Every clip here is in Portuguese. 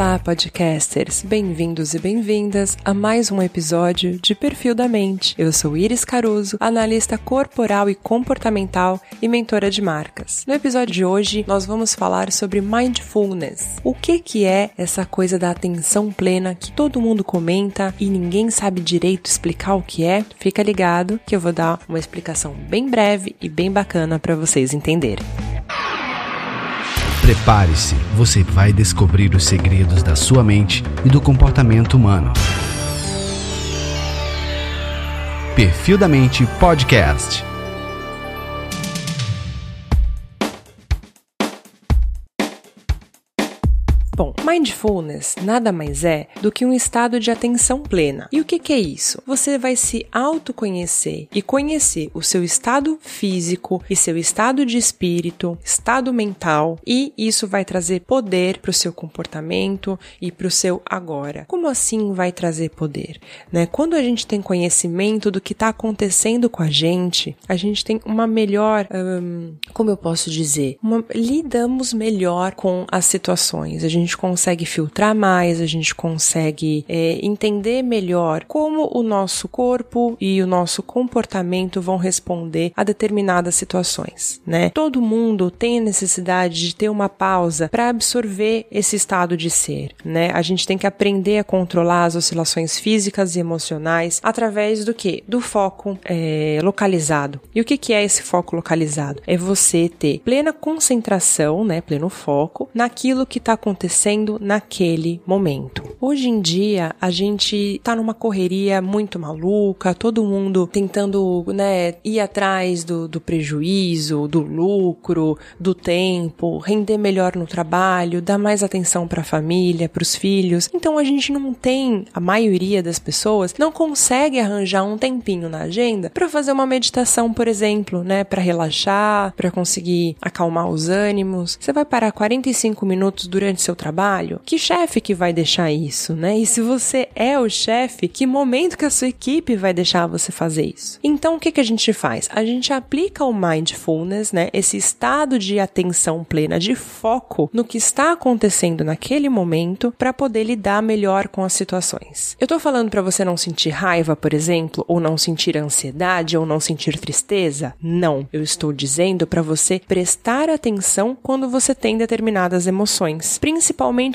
Olá, podcasters! Bem-vindos e bem-vindas a mais um episódio de Perfil da Mente. Eu sou Iris Caruso, analista corporal e comportamental e mentora de marcas. No episódio de hoje, nós vamos falar sobre mindfulness. O que que é essa coisa da atenção plena que todo mundo comenta e ninguém sabe direito explicar o que é? Fica ligado que eu vou dar uma explicação bem breve e bem bacana para vocês entenderem. Prepare-se, você vai descobrir os segredos da sua mente e do comportamento humano. Perfil da Mente Podcast. Bom, mindfulness nada mais é do que um estado de atenção plena. E o que, que é isso? Você vai se autoconhecer e conhecer o seu estado físico e seu estado de espírito, estado mental, e isso vai trazer poder para o seu comportamento e para o seu agora. Como assim vai trazer poder? Né? Quando a gente tem conhecimento do que está acontecendo com a gente, a gente tem uma melhor, hum, como eu posso dizer, uma, lidamos melhor com as situações. A gente gente consegue filtrar mais, a gente consegue é, entender melhor como o nosso corpo e o nosso comportamento vão responder a determinadas situações, né? Todo mundo tem a necessidade de ter uma pausa para absorver esse estado de ser, né? A gente tem que aprender a controlar as oscilações físicas e emocionais através do que? Do foco é, localizado. E o que, que é esse foco localizado? É você ter plena concentração, né? Pleno foco naquilo que está acontecendo acontecendo naquele momento. Hoje em dia, a gente tá numa correria muito maluca, todo mundo tentando, né, ir atrás do, do prejuízo, do lucro, do tempo, render melhor no trabalho, dar mais atenção para a família, para os filhos. Então a gente não tem, a maioria das pessoas não consegue arranjar um tempinho na agenda para fazer uma meditação, por exemplo, né, para relaxar, para conseguir acalmar os ânimos. Você vai parar 45 minutos durante seu trabalho? Que chefe que vai deixar isso, né? E se você é o chefe, que momento que a sua equipe vai deixar você fazer isso? Então, o que, que a gente faz? A gente aplica o mindfulness, né? Esse estado de atenção plena, de foco no que está acontecendo naquele momento para poder lidar melhor com as situações. Eu tô falando para você não sentir raiva, por exemplo, ou não sentir ansiedade, ou não sentir tristeza? Não. Eu estou dizendo para você prestar atenção quando você tem determinadas emoções, principalmente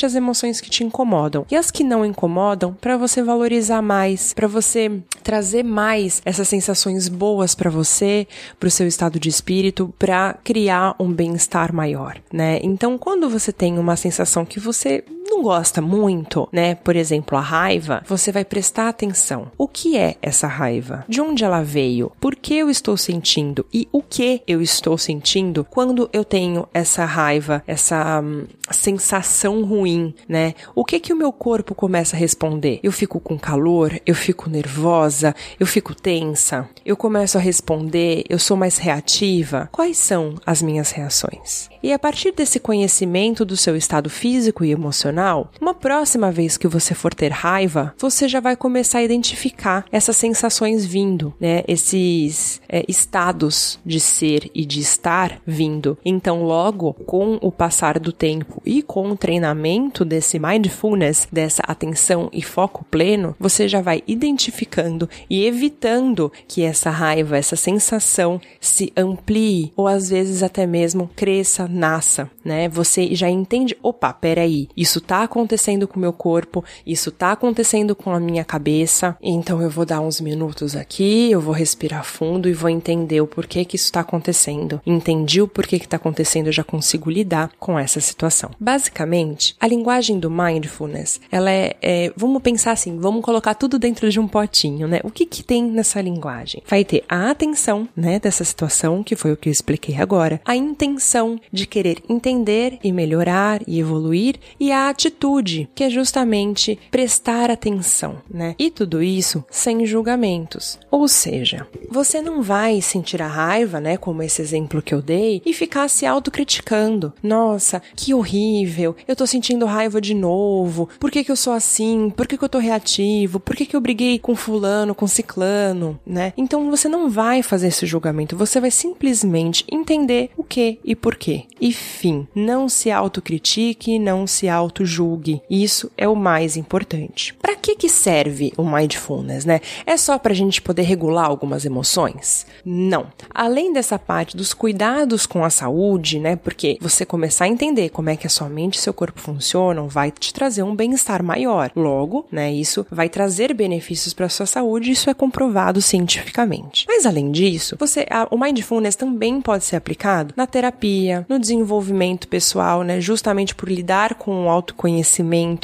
as emoções que te incomodam. E as que não incomodam, para você valorizar mais, para você trazer mais essas sensações boas para você, para o seu estado de espírito, para criar um bem-estar maior, né? Então, quando você tem uma sensação que você não gosta muito, né? Por exemplo, a raiva, você vai prestar atenção. O que é essa raiva? De onde ela veio? Por que eu estou sentindo? E o que eu estou sentindo quando eu tenho essa raiva, essa hum, sensação ruim, né? O que que o meu corpo começa a responder? Eu fico com calor, eu fico nervosa, eu fico tensa, eu começo a responder, eu sou mais reativa. Quais são as minhas reações? E a partir desse conhecimento do seu estado físico e emocional emocional, uma próxima vez que você for ter raiva, você já vai começar a identificar essas sensações vindo, né? Esses é, estados de ser e de estar vindo. Então, logo com o passar do tempo e com o treinamento desse mindfulness, dessa atenção e foco pleno, você já vai identificando e evitando que essa raiva, essa sensação se amplie ou às vezes até mesmo cresça, nasça, né? Você já entende, opa, peraí, isso tá acontecendo com o meu corpo, isso tá acontecendo com a minha cabeça, então eu vou dar uns minutos aqui, eu vou respirar fundo e vou entender o porquê que isso tá acontecendo. Entendi o porquê que tá acontecendo, eu já consigo lidar com essa situação. Basicamente, a linguagem do mindfulness, ela é, é vamos pensar assim, vamos colocar tudo dentro de um potinho, né? O que que tem nessa linguagem? Vai ter a atenção, né, dessa situação, que foi o que eu expliquei agora, a intenção de querer entender e melhorar e evoluir e a atitude, que é justamente prestar atenção, né? E tudo isso sem julgamentos. Ou seja, você não vai sentir a raiva, né, como esse exemplo que eu dei, e ficar se autocriticando. Nossa, que horrível, eu tô sentindo raiva de novo, por que que eu sou assim, por que que eu tô reativo, por que que eu briguei com fulano, com ciclano, né? Então você não vai fazer esse julgamento, você vai simplesmente entender o que e por quê. E fim, não se autocritique, não se auto julgue. Isso é o mais importante. Para que que serve o mindfulness, né? É só para a gente poder regular algumas emoções? Não. Além dessa parte dos cuidados com a saúde, né? Porque você começar a entender como é que a sua mente e seu corpo funcionam vai te trazer um bem-estar maior. Logo, né? Isso vai trazer benefícios para sua saúde. Isso é comprovado cientificamente. Mas além disso, você, a, o mindfulness também pode ser aplicado na terapia, no desenvolvimento pessoal, né? Justamente por lidar com o autoconhecimento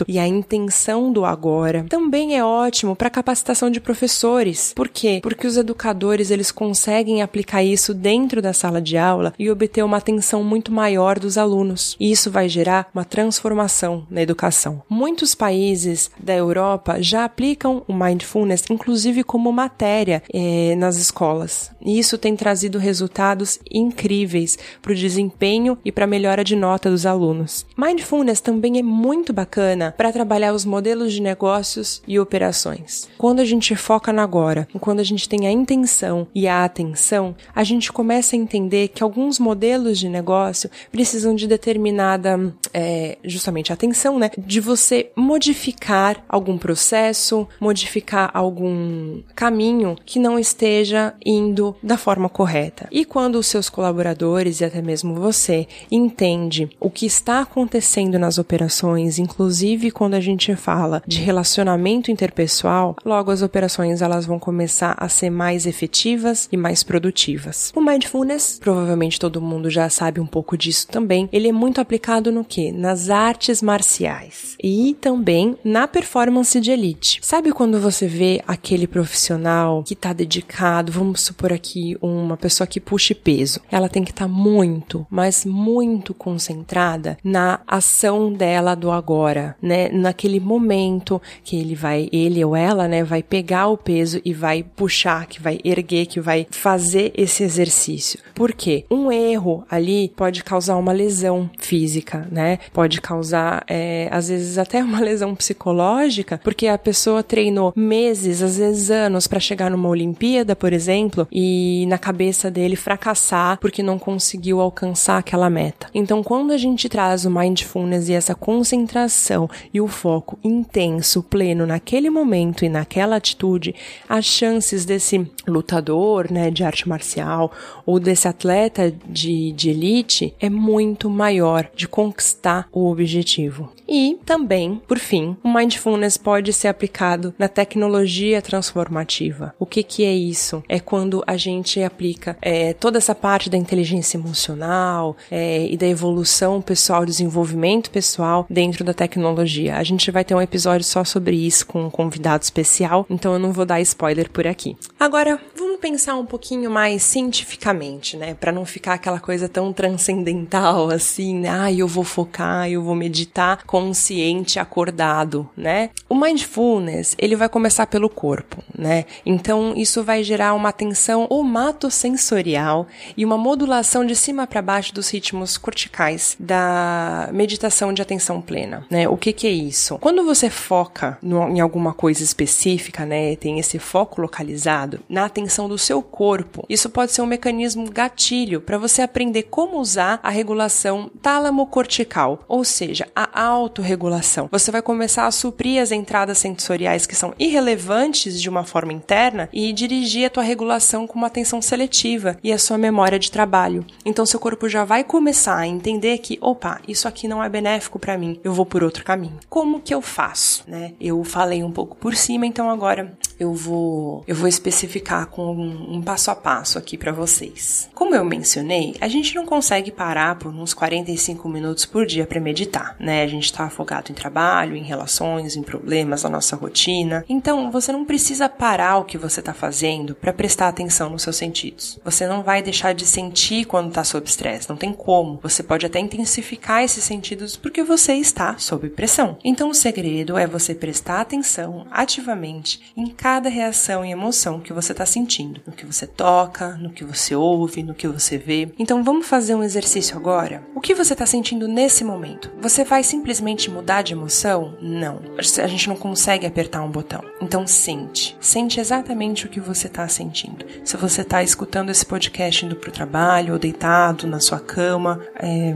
e a intenção do agora. Também é ótimo para capacitação de professores. Por quê? Porque os educadores eles conseguem aplicar isso dentro da sala de aula e obter uma atenção muito maior dos alunos. E isso vai gerar uma transformação na educação. Muitos países da Europa já aplicam o mindfulness, inclusive como matéria eh, nas escolas. E isso tem trazido resultados incríveis para o desempenho e para a melhora de nota dos alunos. Mindfulness também é muito bacana para trabalhar os modelos de negócios e operações. Quando a gente foca no agora, quando a gente tem a intenção e a atenção, a gente começa a entender que alguns modelos de negócio precisam de determinada, é, justamente atenção, né? De você modificar algum processo, modificar algum caminho que não esteja indo da forma correta. E quando os seus colaboradores e até mesmo você entende o que está acontecendo nas operações, inclusive quando a gente fala de relacionamento interpessoal, logo as operações elas vão começar a ser mais efetivas e mais produtivas. O mindfulness, provavelmente todo mundo já sabe um pouco disso também, ele é muito aplicado no que? Nas artes marciais e também na performance de elite. Sabe quando você vê aquele profissional que está dedicado, vamos supor aqui uma pessoa que puxe peso, ela tem que estar tá muito, mas muito concentrada na ação dela agora, né? Naquele momento que ele vai, ele ou ela, né, vai pegar o peso e vai puxar, que vai erguer, que vai fazer esse exercício. Por quê? Um erro ali pode causar uma lesão física, né? Pode causar, é, às vezes, até uma lesão psicológica, porque a pessoa treinou meses, às vezes anos, para chegar numa Olimpíada, por exemplo, e na cabeça dele fracassar porque não conseguiu alcançar aquela meta. Então, quando a gente traz o mindfulness e essa concentração e o foco intenso, pleno naquele momento e naquela atitude, as chances desse lutador, né, de arte marcial ou desse atleta de, de elite é muito maior de conquistar o objetivo. E também, por fim, o mindfulness pode ser aplicado na tecnologia transformativa. O que, que é isso? É quando a gente aplica é, toda essa parte da inteligência emocional é, e da evolução pessoal, desenvolvimento pessoal dentro da tecnologia. A gente vai ter um episódio só sobre isso com um convidado especial, então eu não vou dar spoiler por aqui. Agora, vamos pensar um pouquinho mais cientificamente, né? Para não ficar aquela coisa tão transcendental assim? Ah, eu vou focar, eu vou meditar consciente, acordado, né? O mindfulness, ele vai começar pelo corpo, né? Então, isso vai gerar uma atenção omatosensorial e uma modulação de cima para baixo dos ritmos corticais da meditação de atenção plena, né? O que que é isso? Quando você foca no, em alguma coisa específica, né? Tem esse foco localizado na atenção do seu corpo. Isso pode ser um mecanismo gatilho para você aprender como usar a regulação tálamo-cortical, ou seja, a autorregulação. Você vai começar a suprir as entradas sensoriais que são irrelevantes de uma forma interna e dirigir a tua regulação com uma atenção seletiva e a sua memória de trabalho. Então seu corpo já vai começar a entender que, opa, isso aqui não é benéfico para mim, eu vou por outro caminho. Como que eu faço, né? Eu falei um pouco por cima, então agora eu vou eu vou especificar com um, um passo a passo aqui para vocês. Como eu mencionei, a gente não consegue parar por uns 45 minutos por dia para meditar, né? A gente está afogado em trabalho, em relações, em problemas, na nossa rotina. Então, você não precisa parar o que você está fazendo para prestar atenção nos seus sentidos. Você não vai deixar de sentir quando está sob estresse, não tem como. Você pode até intensificar esses sentidos porque você está sob pressão. Então, o segredo é você prestar atenção ativamente em cada cada reação e emoção que você está sentindo, no que você toca, no que você ouve, no que você vê. Então vamos fazer um exercício agora? O que você está sentindo nesse momento? Você vai simplesmente mudar de emoção? Não. A gente não consegue apertar um botão. Então sente. Sente exatamente o que você está sentindo. Se você está escutando esse podcast indo para o trabalho, ou deitado na sua cama, é,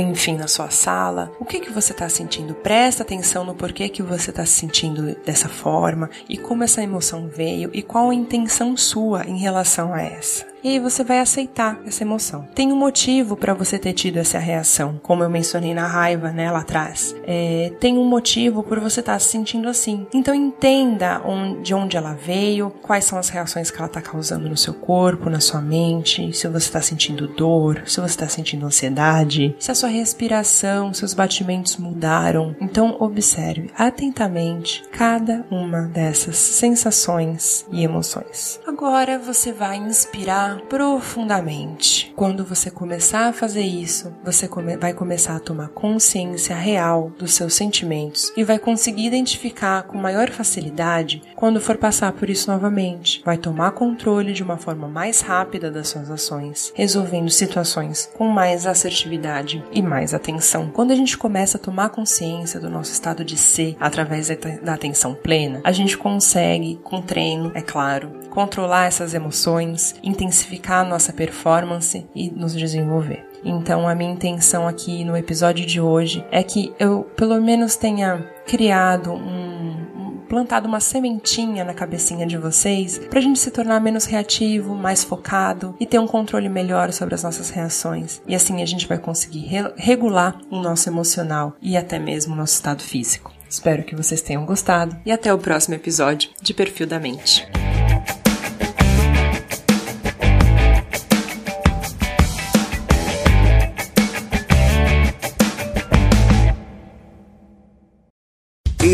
enfim, na sua sala, o que, que você está sentindo? Presta atenção no porquê que você está se sentindo dessa forma e como essa emoção veio e qual a intenção sua em relação a essa e aí você vai aceitar essa emoção. Tem um motivo para você ter tido essa reação, como eu mencionei na raiva, né, lá atrás. É, tem um motivo por você estar tá se sentindo assim. Então entenda de onde ela veio, quais são as reações que ela está causando no seu corpo, na sua mente, se você está sentindo dor, se você está sentindo ansiedade, se a sua respiração, seus batimentos mudaram. Então observe atentamente cada uma dessas sensações e emoções. Agora você vai inspirar profundamente. Quando você começar a fazer isso, você come vai começar a tomar consciência real dos seus sentimentos e vai conseguir identificar com maior facilidade quando for passar por isso novamente. Vai tomar controle de uma forma mais rápida das suas ações, resolvendo situações com mais assertividade e mais atenção. Quando a gente começa a tomar consciência do nosso estado de ser através da atenção plena, a gente consegue, com treino, é claro, controlar essas emoções, intensificar a nossa performance e nos desenvolver. Então, a minha intenção aqui no episódio de hoje é que eu, pelo menos, tenha criado um, plantado uma sementinha na cabecinha de vocês para a gente se tornar menos reativo, mais focado e ter um controle melhor sobre as nossas reações. E assim a gente vai conseguir re regular o nosso emocional e até mesmo o nosso estado físico. Espero que vocês tenham gostado e até o próximo episódio de Perfil da Mente.